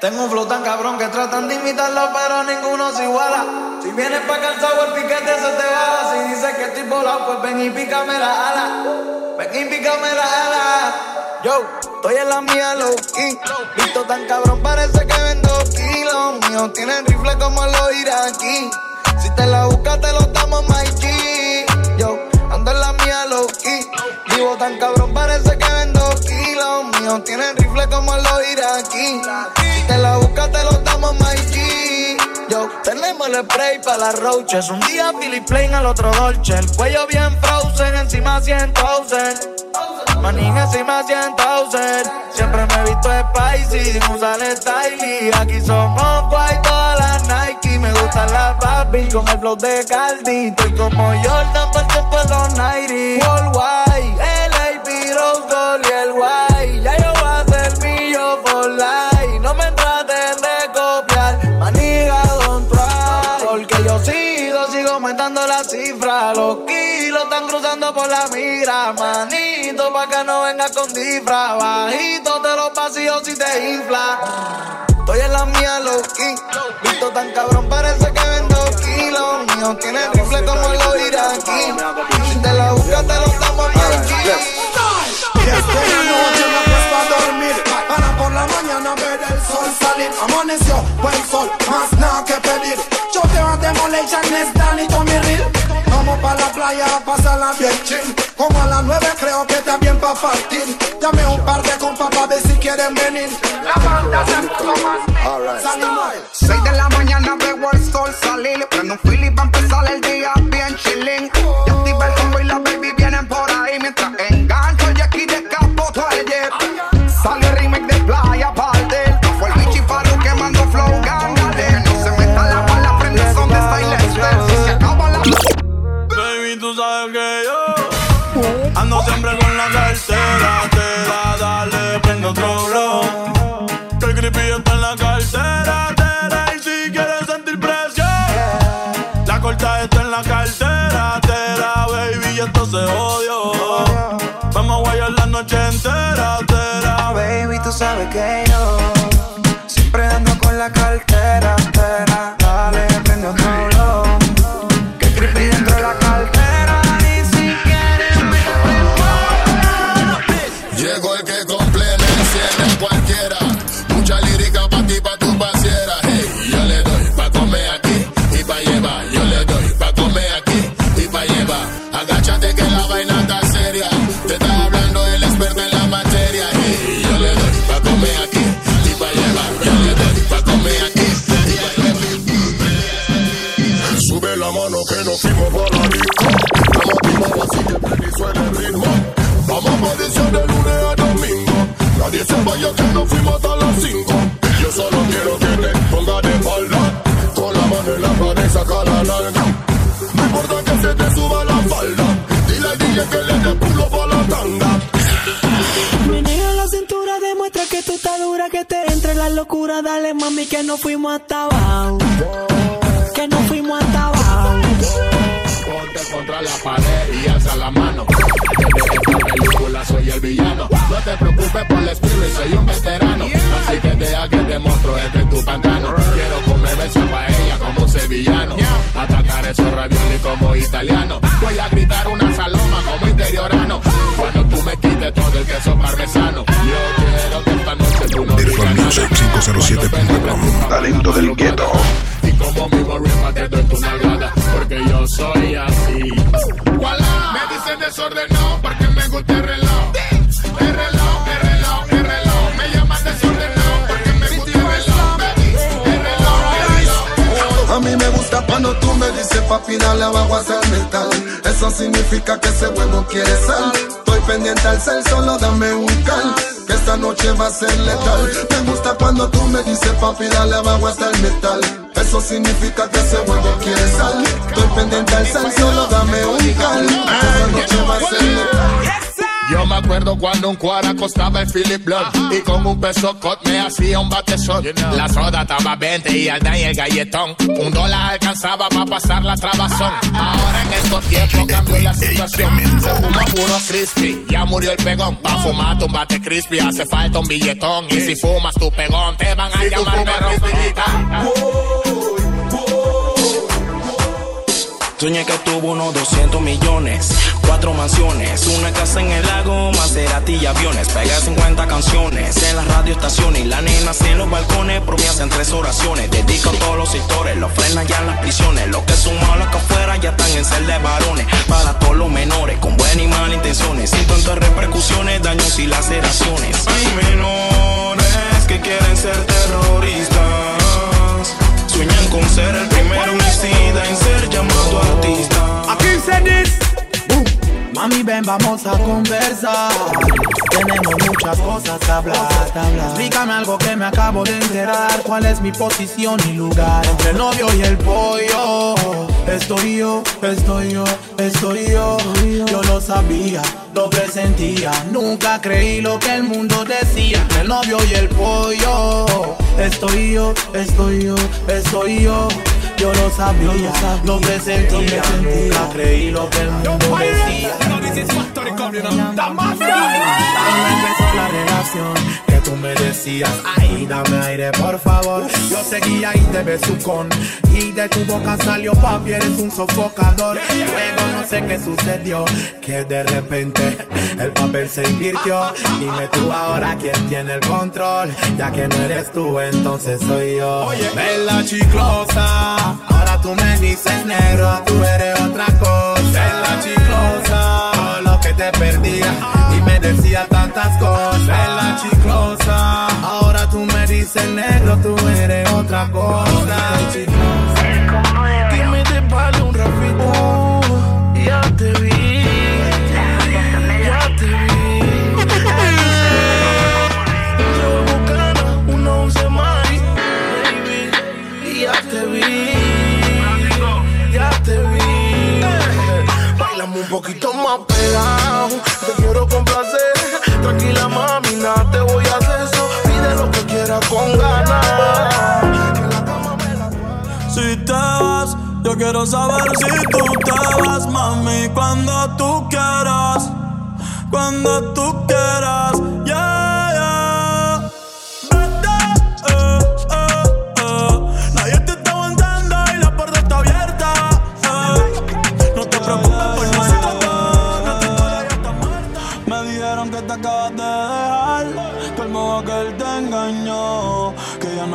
Tengo un flow tan cabrón que tratan de imitarlo, pero ninguno se iguala. Si vienes pa' calzado, el piquete se te va. Si dices que estoy volado, pues ven y pícame la ala. Ven y pícame la ala. Yo, estoy en la mía, low key. Visto tan cabrón, parece que vendo kilos. Míos tienen rifle como los iraquí. Si te la buscas, te lo damos, G. Yo, ando en la mía, low key. Vivo tan cabrón, parece. Tienen rifle como los iraquí. Si te la buscas, te lo damos, G. Yo, tenemos el spray para las roaches. Un día Billy Plain al otro Dolce. El cuello bien frozen, encima 100,000. Manín encima 100,000. Siempre me he visto spicy, sin usar styling. Aquí somos guay, todas las Nike. Me gustan las papi con el flow de Caldi. Estoy como Jordan por tiempo de los 90. Worldwide, que no venga con disfra. Bajito te los vacíos si te infla. Estoy en la mía, low key. Visto tan cabrón, parece que vendo kilos. Mío tiene rifle como los iraquí. Si te la buscas, te los damos aquí. Y es que la noche me acuesto a dormir Para por la mañana ver el sol salir Amaneció, buen sol, más nada que pedir Yo te voy a demoler, es Dani, Tommy Real Vamos pa' la playa a pasarla bien chill Como a las nueve creo que bien pa' partir. Dame un par de compas pa' ver si quieren venir. La banda se puso más Salimos 6 de la mañana veo el sol salir. Prendo un fili para empezar el día bien chilling. Que yo 907.com. Talento del gueto. Y como mi barripa te doy tu porque yo soy así. Me dicen desordenado porque me gusta el reloj. El reloj, el. Me llaman desordenado porque me gusta el reloj. A mí me gusta cuando tú me dices papi, dale abajo hacia el metal. Eso significa que ese huevo quiere sal. Estoy pendiente al cel, solo dame un cal. Que esta noche va a ser letal cuando tú me dices papi dale abajo hasta el metal Eso significa que ese huevo quiere sal. Estoy pendiente al cel, solo dame un cal. Esta noche va a ser Yo me acuerdo cuando un cuara costaba el Philip Blood y con un peso cot me hacía un batezón. La soda estaba 20 y el y el galletón. Un dólar alcanzaba para pasar la trabazón. Ahora en estos tiempos cambió la situación. Se fuma puro crispy, ya murió el pegón. Pa' fumar un bate crispy hace falta un billetón. Y si fumas tu pegón te van a llamar perro. Soñé que tuvo unos 200 millones, cuatro mansiones, una casa en el lago, Maserati y aviones. Pegué 50 canciones en las radioestaciones y la nena en los balcones. Por mí hacen tres oraciones. Dedico a todos los sectores, los frenan ya en las prisiones. Los que son malos que afuera ya están en ser de varones. Para todos los menores, con buenas y malas intenciones. Sin tantas repercusiones, daños y laceraciones. Ven, vamos a conversar. Tenemos muchas cosas que hablar. Explícame algo que me acabo de enterar. ¿Cuál es mi posición y lugar? Entre el novio y el pollo. Estoy yo, estoy yo, estoy yo. Yo lo sabía, lo presentía. Nunca creí lo que el mundo decía. Entre el novio y el pollo. Estoy yo, estoy yo, estoy yo. Yo lo sabía, lo presentía. Nunca creí lo que el mundo decía. empezó la relación tú me decías. Ay, dame aire, por favor. Yo seguía y te besucón. Y de tu boca salió papi, eres un sofocador. Luego no sé qué sucedió. Que de repente el papel se invirtió. Dime tú ahora quién tiene el control. Ya que no eres tú, entonces soy yo. Oye, bella chiclosa. Ahora tú me dices negro, tú eres otra cosa. Bella chiclosa. Todo lo que te perdía me decía tantas cosas. Bella chiclosa. Ahora tú me dices negro, tú eres otra cosa. Dime te vale un. Poquito más pegado. Te quiero complacer. Tranquila, mami, nada te voy a hacer eso. Pide lo que quieras con ganas. La cama me la Si te vas, yo quiero saber si tú te vas, mami, cuando tú quieras, cuando tú quieras,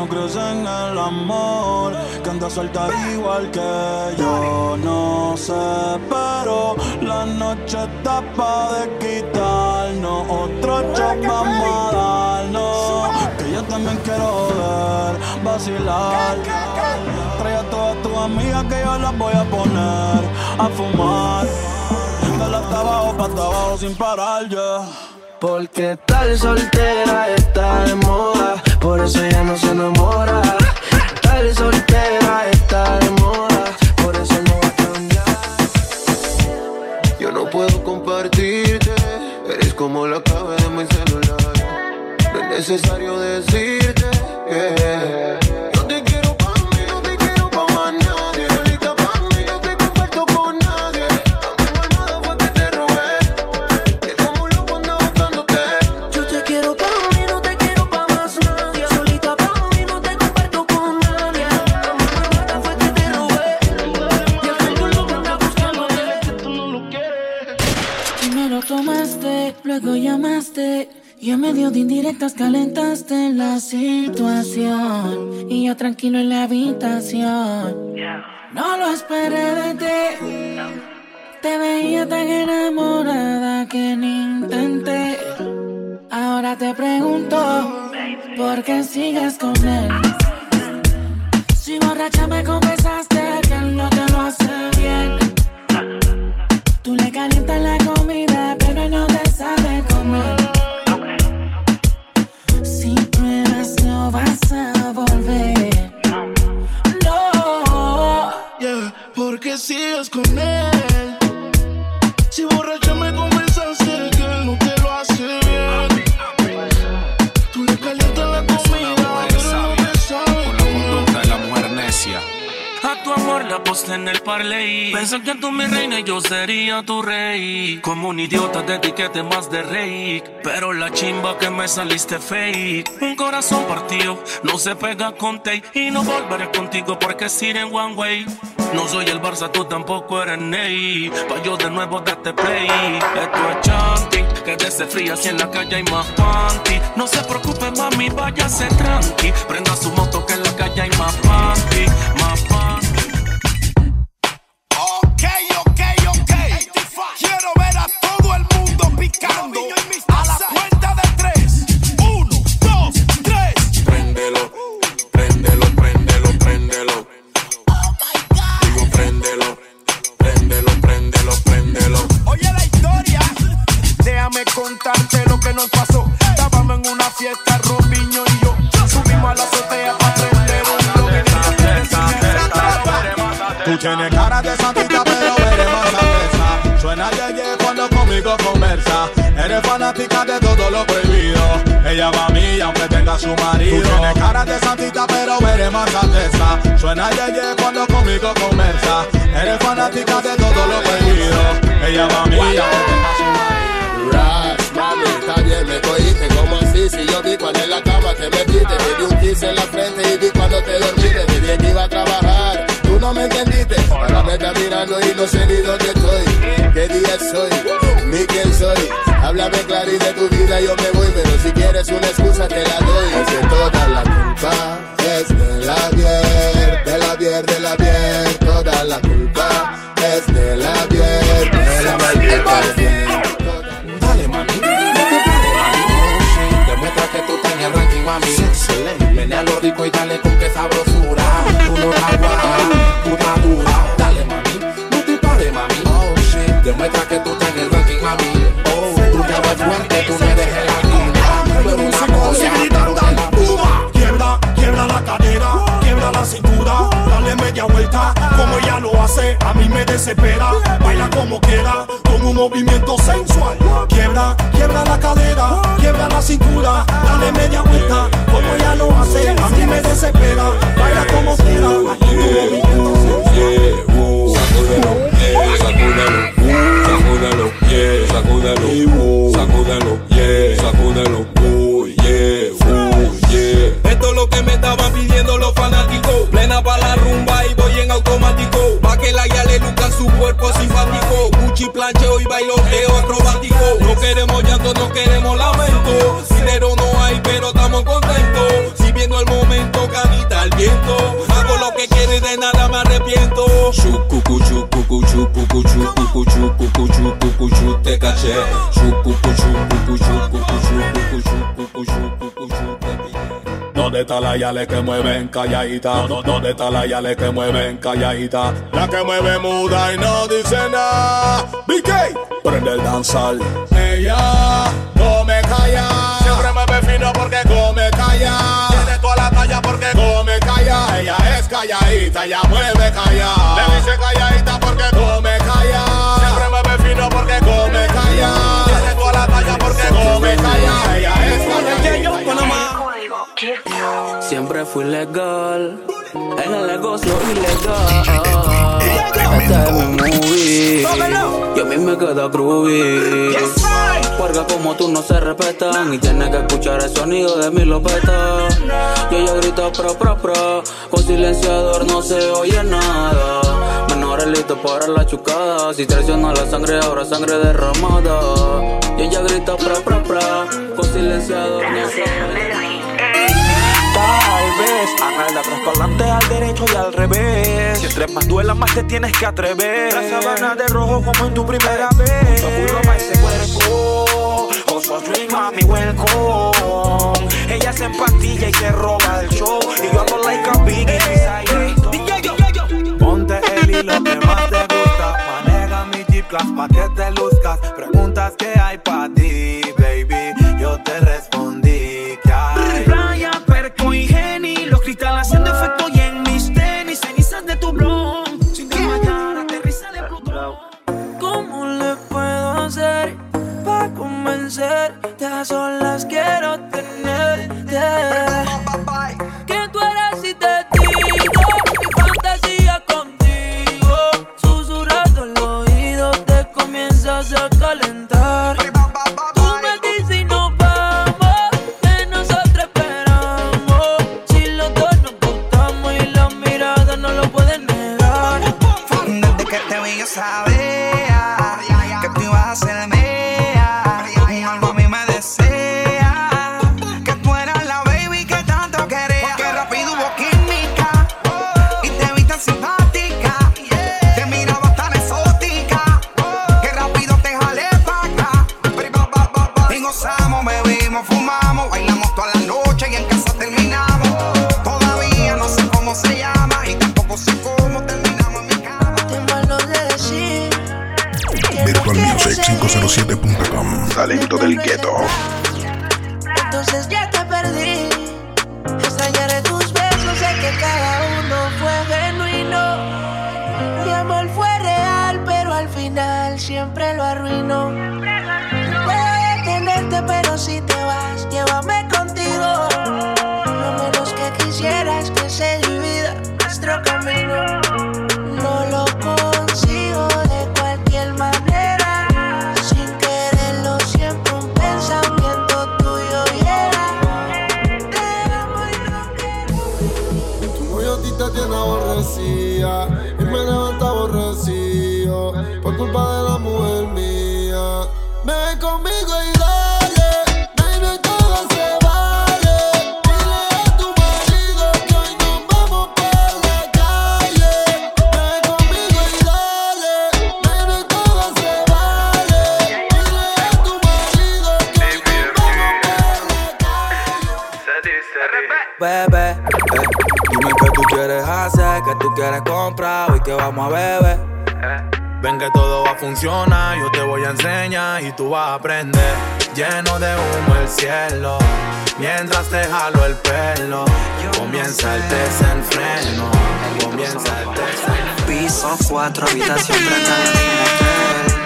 crees en el amor, que andas suelta igual que yo. No sé, pero la noche está pa' de quitarnos, otro shot vamos a darnos, que yo también quiero ver, vacilar. Trae a todas tus amigas que yo las voy a poner a fumar. Dale hasta abajo, pa' hasta abajo sin parar, ya. Porque tal soltera está de moda, por eso ella no se enamora. Tal soltera está de moda, por eso no va a cambiar. Yo no puedo compartirte, eres como la clave de mi celular. No es necesario decirte tranquilo en la habitación. No lo esperé de ti. Te veía tan enamorada que ni intenté. Ahora te pregunto, ¿por qué sigues con él? Si borracha me confesaste que él no te lo hace bien. Tú le calientas la comida, pero él no te sabe comer. Si pruebas no vas a volver. sigas con él. Si borracha me convenzaste que no te lo hace bien. Tú le calientas la comida, pero no te sabes. Con la conducta de la mujer necia. A tu amor la aposté en el parlay. Pensé que tú mi reina y yo sería tu rey. Como un idiota te etiquete más de rey. Pero la chimba que me saliste fake. Un corazón partido no se pega con te. Y no volveré contigo porque es ir en one way. No soy el Barça, tú tampoco eres Ney. Pa' yo de nuevo darte play. Esto es chanting, que desde fría si en la calle hay más panty. No se preocupe, mami, váyase tranqui. Prenda su moto que en la calle hay más panty, más Tú tienes cara de santita, pero eres más cerveza. Suena yeye cuando conmigo conversa. Eres fanática de todo lo prohibido. Ella va a mí aunque tenga su marido. Tú tienes cara de santita, pero eres más alteza. Suena yeye cuando conmigo conversa. Eres fanática de todo lo prohibido. Ella va a mí aunque tenga su marido. Ras, mami, está bien, me cogiste como así Si yo vi cuando en la cama te metiste Te di un kiss en la frente y vi cuando te dormiste Te dije que iba a trabajar, no me entendiste. Ahora me estás mirando y no sé ni dónde estoy. ¿Qué día soy? Ni quién soy Háblame claro y de tu vida yo me voy Pero si quieres una excusa te la doy. Es que toda la culpa es de la bier De la bier, de la bier Toda la culpa es de la bier De la bier, de la bier Dale, mami. Demuestra que tú estás en el ranking, mami. Menea lo rico y dale con que sabrosura. Movimiento sensual, quiebra, quiebra la cadera, quiebra la cintura, dale media vuelta, como ella lo hace, a mí me desespera, baila como quiera, con un movimiento sensual. Sacúdalo, yeah, yeah, yeah, yeah. Esto es lo que me estaban pidiendo los fanáticos. Plena pa' la rumba y la ya le luzca su cuerpo simpático. Gucci plancheo y bailoteo acrobático. No queremos llanto, no queremos lamento. Dinero no hay, pero estamos contentos. Si viendo el momento, canita al viento. Hago lo que quiero y de nada me arrepiento. Chucucu, chucucu, chucucu, chucucu, chucucu, chucucu, chu, te caché. Chucucu, chucucu, chucucu, chucucu, ¿Dónde está la yale que mueven calladita? ¿Dó- ¿Dónde está la yale que mueven calladita? La que mueve muda y no dice nada. BK, prende el danzal. Ella come calla. Siempre mueve fino porque come calla. Tiene toda la talla porque come calla. Ella es calladita, ella mueve calla. Le dice calladita porque come calla. Siempre mueve fino porque come calla. Tiene toda la talla porque come calla. Siempre fui legal en el negocio ilegal. Este es mi movie y a mí me queda groovy. Porque como tú no se respetan y tienes que escuchar el sonido de mi lopeta. Y ella grita pro pro pro, con silenciador no se oye nada. Menores listos para la chucada, si traiciona la sangre ahora sangre derramada. Y ella grita pro pro pro, con silenciador no se oye nada. Para adelante, al derecho y al revés. Si entre más duela, más te tienes que atrever. La sabana de rojo como en tu primera vez. Mucho pa' ese cuerpo. Oso Dream, mami, welcome. Ella se empastilla y se roba el show. Y yo ando like a beside it. Ponte el hilo que más te gusta. Maneja mi Jeep Class pa' que te luzcas. Preguntas que hay pa' ti, Talento del gueto. Entonces ya te perdí. Te tiene aborrecida y me levanta aborrecido por culpa de la mujer mía. Ven conmigo y yo te voy a enseñar y tú vas a aprender. Lleno de humo el cielo, mientras te jalo el pelo. Comienza el desenfreno, comienza el desenfreno. Piso 4, habitación 30 de mi motel.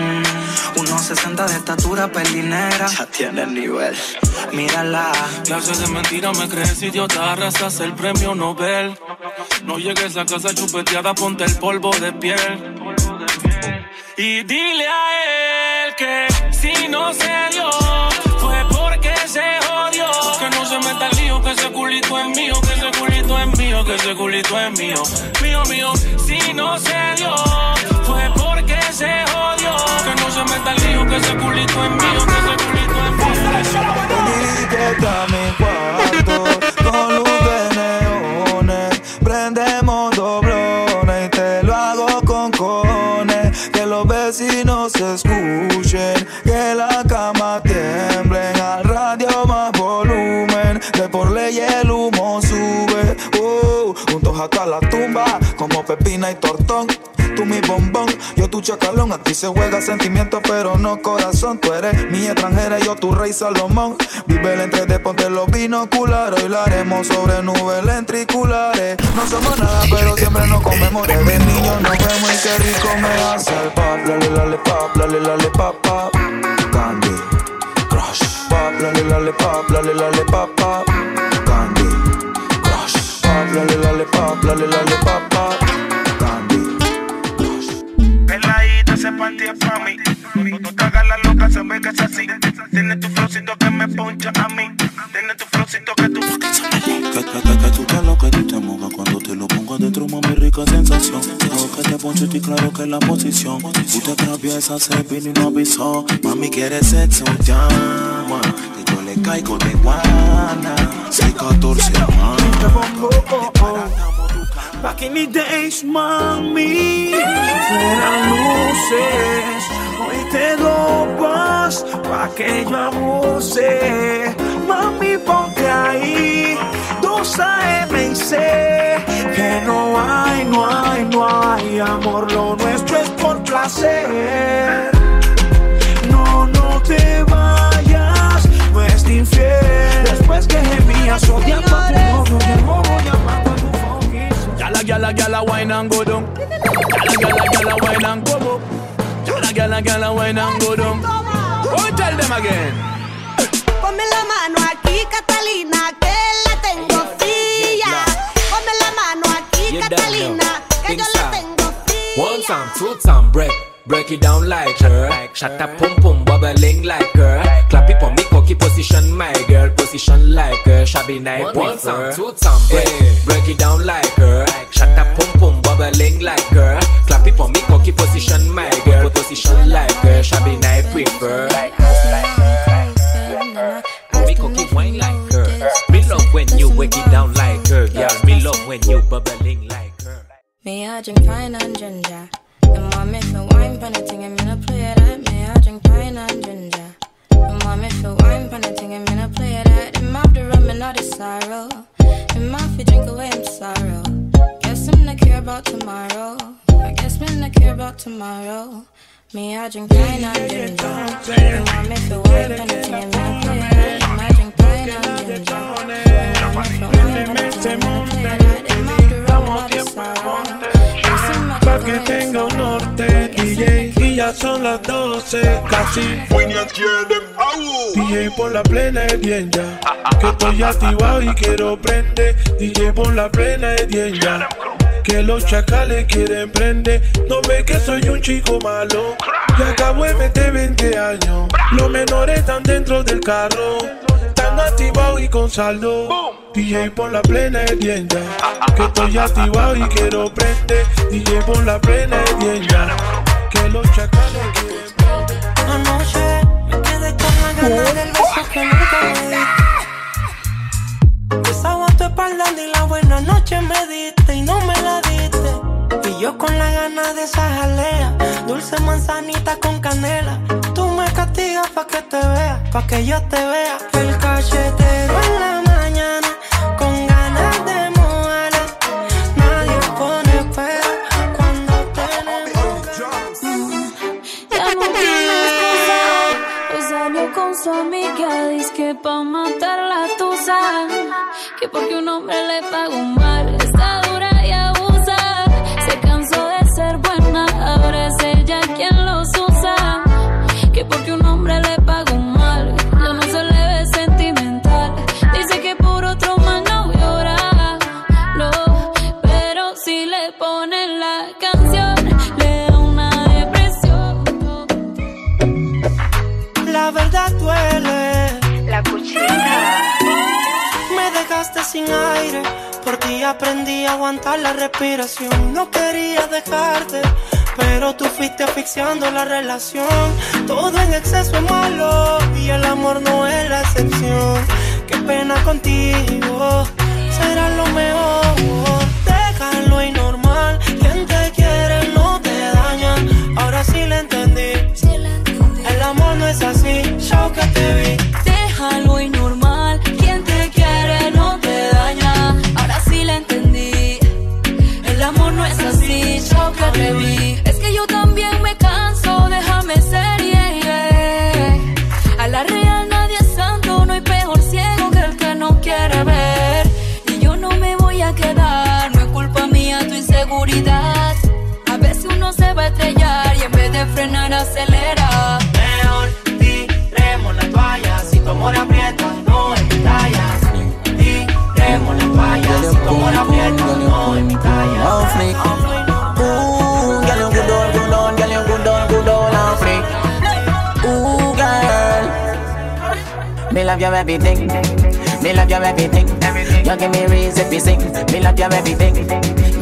Mm, unos 60 de estatura, pelinera. Ya tiene el nivel. Mírala. Clase de mentira me crees idiota, arrasas el premio Nobel. No llegues a casa chupeteada, ponte el polvo de piel. Y dile a él que si no se dio, fue porque se jodió. Que no se meta el lío, que ese culito es mío, que ese culito es mío, que ese culito es mío. Mío, mío, si no se dio, fue porque se jodió. Que no se meta el lío, que ese culito es mío, que ese culito es mío. Con luz de que la cama tiemblen. Al radio más volumen, de por ley el humo sube. Uh, juntos hasta la tumba, como pepina y tortón. Mi bombón, yo tu chacalón. Aquí se juega sentimiento, pero no corazón. Tú eres mi extranjera, yo tu rey Salomón. Vive el entre de ponte los binoculares. Hoy lo haremos sobre nubes lentriculares. No somos nada, pero siempre nos comemos. Desde niños nos vemos y qué rico me hace el pop. Lale, lale, pop, lale, lale, pop, pop. Candy Crush. Pop, lale, lale, pop, lale, lale, pop, pop. Candy Crush. Pop, lale, lale, pop, lale, lale, pop, pop. Ve que es así. Tiene tu flowcito que me poncha a mí. Tiene tu flowcito que tú. Adentro, mami, rica sensación. Dejo que te ponche y claro que es la posición. Tú te atraviesas, se vino y no avisó. Mami, quiere sexo, llama. Que yo le caigo de guana. 614 Back in the days, mami, fueran luces. Hoy te dopas pa' que yo abuse. Mami, ponte ahí, dos AM y C. Que no hay, no hay, no hay amor. Lo nuestro es por placer. No, no te vayas, no es infiel. Después que gemías odiando a tu novio y el bobo llamando a tu Gyal a gyal a gyal a wine and go down. Gyal a gyal a gyal a wine and come up. Gyal a gyal a gyal a wine and go down. Oh, tell them again. Ponme la mano aquí, Catalina, que la tengo fría. Ponme la mano aquí, Catalina, que yo la tengo One time, two time, break. Break it down like her. Shut up, pum pum, bubbling like her. Clap it for me, cocky position, my girl. Position like her. Shabby night, one time, two time, eh, break. Break it down like her. Shut up, pum pum, bubbling like girl. Clap it for me, cocky position, my girl. Position like girl, shabby night prefer. Wake it down like girl. Yeah, me love when you bubbling like girl. Me I drink pine and ginger. And mommy for wine pan it thing, I'm gonna play that. Me I drink pine and ginger. And mommy for wine pan it thing, I'm gonna play that. Him have the rum and all the sorrow. Him have to drink away him sorrow. Guess him not care about tomorrow. I guess me not care about tomorrow. Me I drink pine and ginger. And mommy for wine pan it I'm and. And I'm gonna play that. All the sorrow. Pa' que tenga un norte, DJ, y ya son las 12, casi. DJ por la plena es bien ya, que estoy activado y quiero prender. DJ por la plena es bien ya, que los chacales quieren prender. No ve que soy un chico malo, y acabo de meter 20 años. Los menores están dentro del carro, están activados y con saldo. DJ por la plena ya, que estoy activado y quiero prender. DJ por la plena ya, que los chacales quieren Anoche me quedé con la gana del beso que nunca me diste. Besaba tu espalda ni la buena noche me diste y no me la diste. Y yo con la gana de esa jalea, dulce manzanita con canela. Pa' que te vea, pa' que yo te vea. El cachetero en la No quería dejarte. Pero tú fuiste asfixiando la relación. Todo en exceso es malo. Y el amor no es la excepción. Qué pena contigo. Será lo mejor. Déjalo y normal. Quien te quiere no te daña. Ahora sí le entendí. El amor no es así. Yo que te vi. Es que yo también me canso. Déjame ser. yeah. A la real nadie es santo. No hay peor ciego que el que no quiere ver. Y yo no me voy a quedar. No es culpa mía tu inseguridad. A veces uno se va a estrellar y en vez de frenar acelera. Love your everything. Me love your everything. You give me reason to sing. Me love your everything.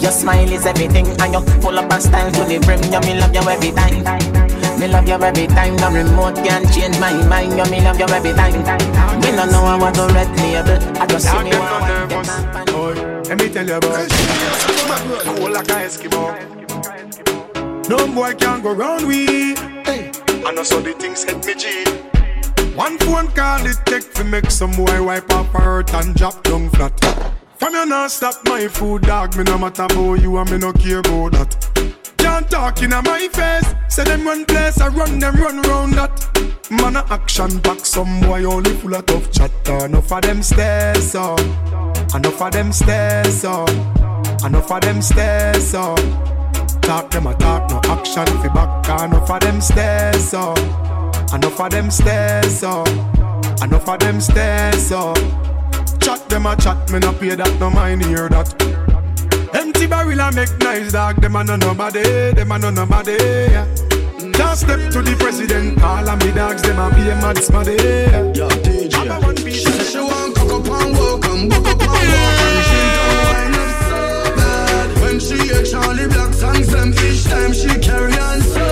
Your smile is everything, and you full up of style to the brim. You me love you every time. Me love you every time. No remote can change my mind. You me love you every time. Me no know I want to red label. I just see me want to Boy, let me tell you about Cool like a Eskimo No boy can go round we hey. I know so the things hit me G One phone call it take to make some boy wipe up hurt and drop down flat. From you not stop my food dog Me no matter about you and me no care about that. Can't talk in my face Say them run place I run them run round that. Man a action back some boy only full of tough chatter Enough of them stairs up Enough of them stairs up Enough of them stairs up Talk them a talk no action fi back. Enough of them stairs up Enough of them stairs up Enough of them stairs up Chat them a chat me no pay that no mind hear that. Empty barrel a make nice dog Them a no nobody Them a no nobody. Can't step to the president All of me dogs Them a be a mad smaddy. Yo DJ She said she want cock up and walk and buck up and walk and she don't wind up so bad. When she hear Charlie on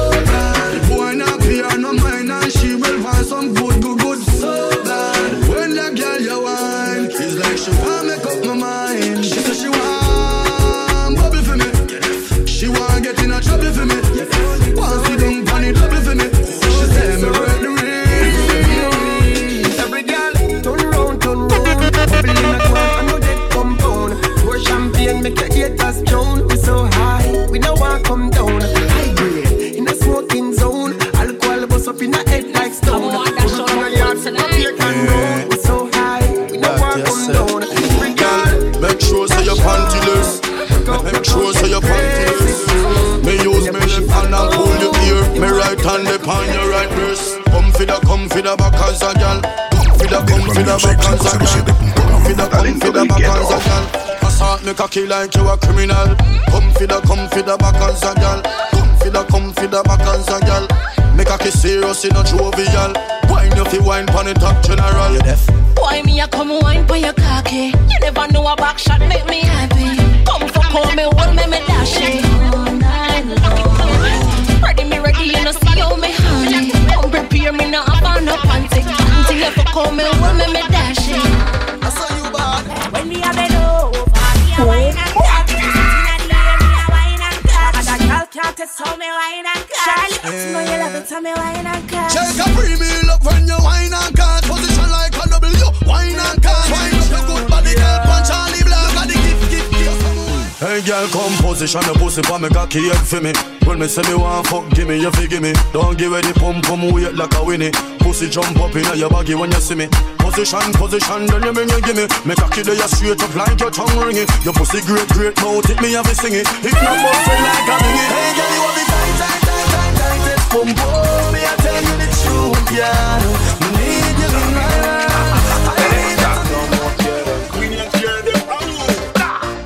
cocky like you a criminal. Come for the, come for the back as a gal. Come for the, come for the back as a gal. Make a kiss serious in a jovial. Wine you fi wine pon the top general. You deaf? Why me a come wine for your cocky? You never know a back shot make a premium look when you wine and cut Position like a W, wine and cut Wine up your good body, girl, punch Charlie Black And the gift, gift, gift. Hey girl, come position your pussy for me cocky head for me. When me say me want fuck, give me your figgy me. Don't give it the pum pum weight like a winnie. Pussy jump up in your baggy when you see me. Position, position, then you bring you give me Me cocky there you straight up like your tongue ringing. Your pussy great, great mouth, it me have it singing. It no bustin' like a bingy Hey girl, you have the tight, tight, tight, tight, Me you the truth, yeah Me need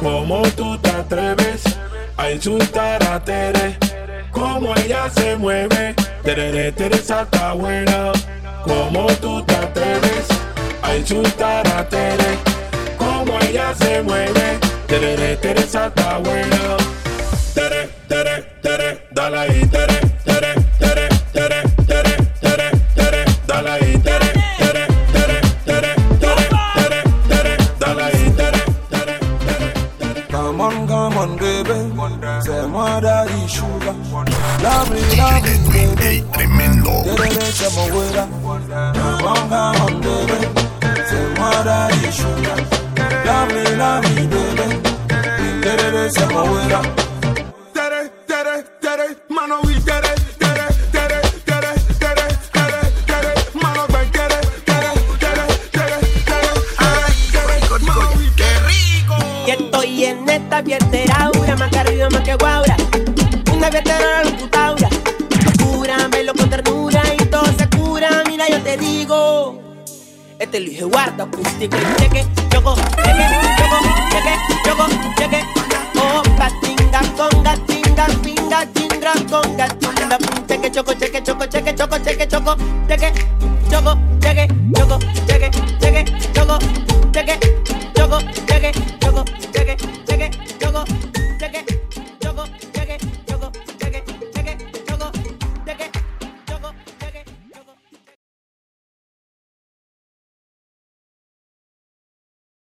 Como tú te atreves a insultar a Tere, como ella se mueve, Tere, Teresa está buena. Como tú te atreves a insultar a Tere, como ella se mueve, Tere, Teresa está buena. Tere, Tere, Tere, dale ahí, Tere, Tere, Mano y estoy en esta fiestera aura, más que más que. Este Luis Eduardo acústico y cheque, choco, cheque, choco, cheque, choco, cheque. Oh, patinga, conga, tinga, pinga, chingra, conga, tinga, cheque, choco, cheque, choco, cheque, choco, cheque, choco, cheque, choco, cheque, choco, cheque, cheque, choco, cheque, choco, cheque,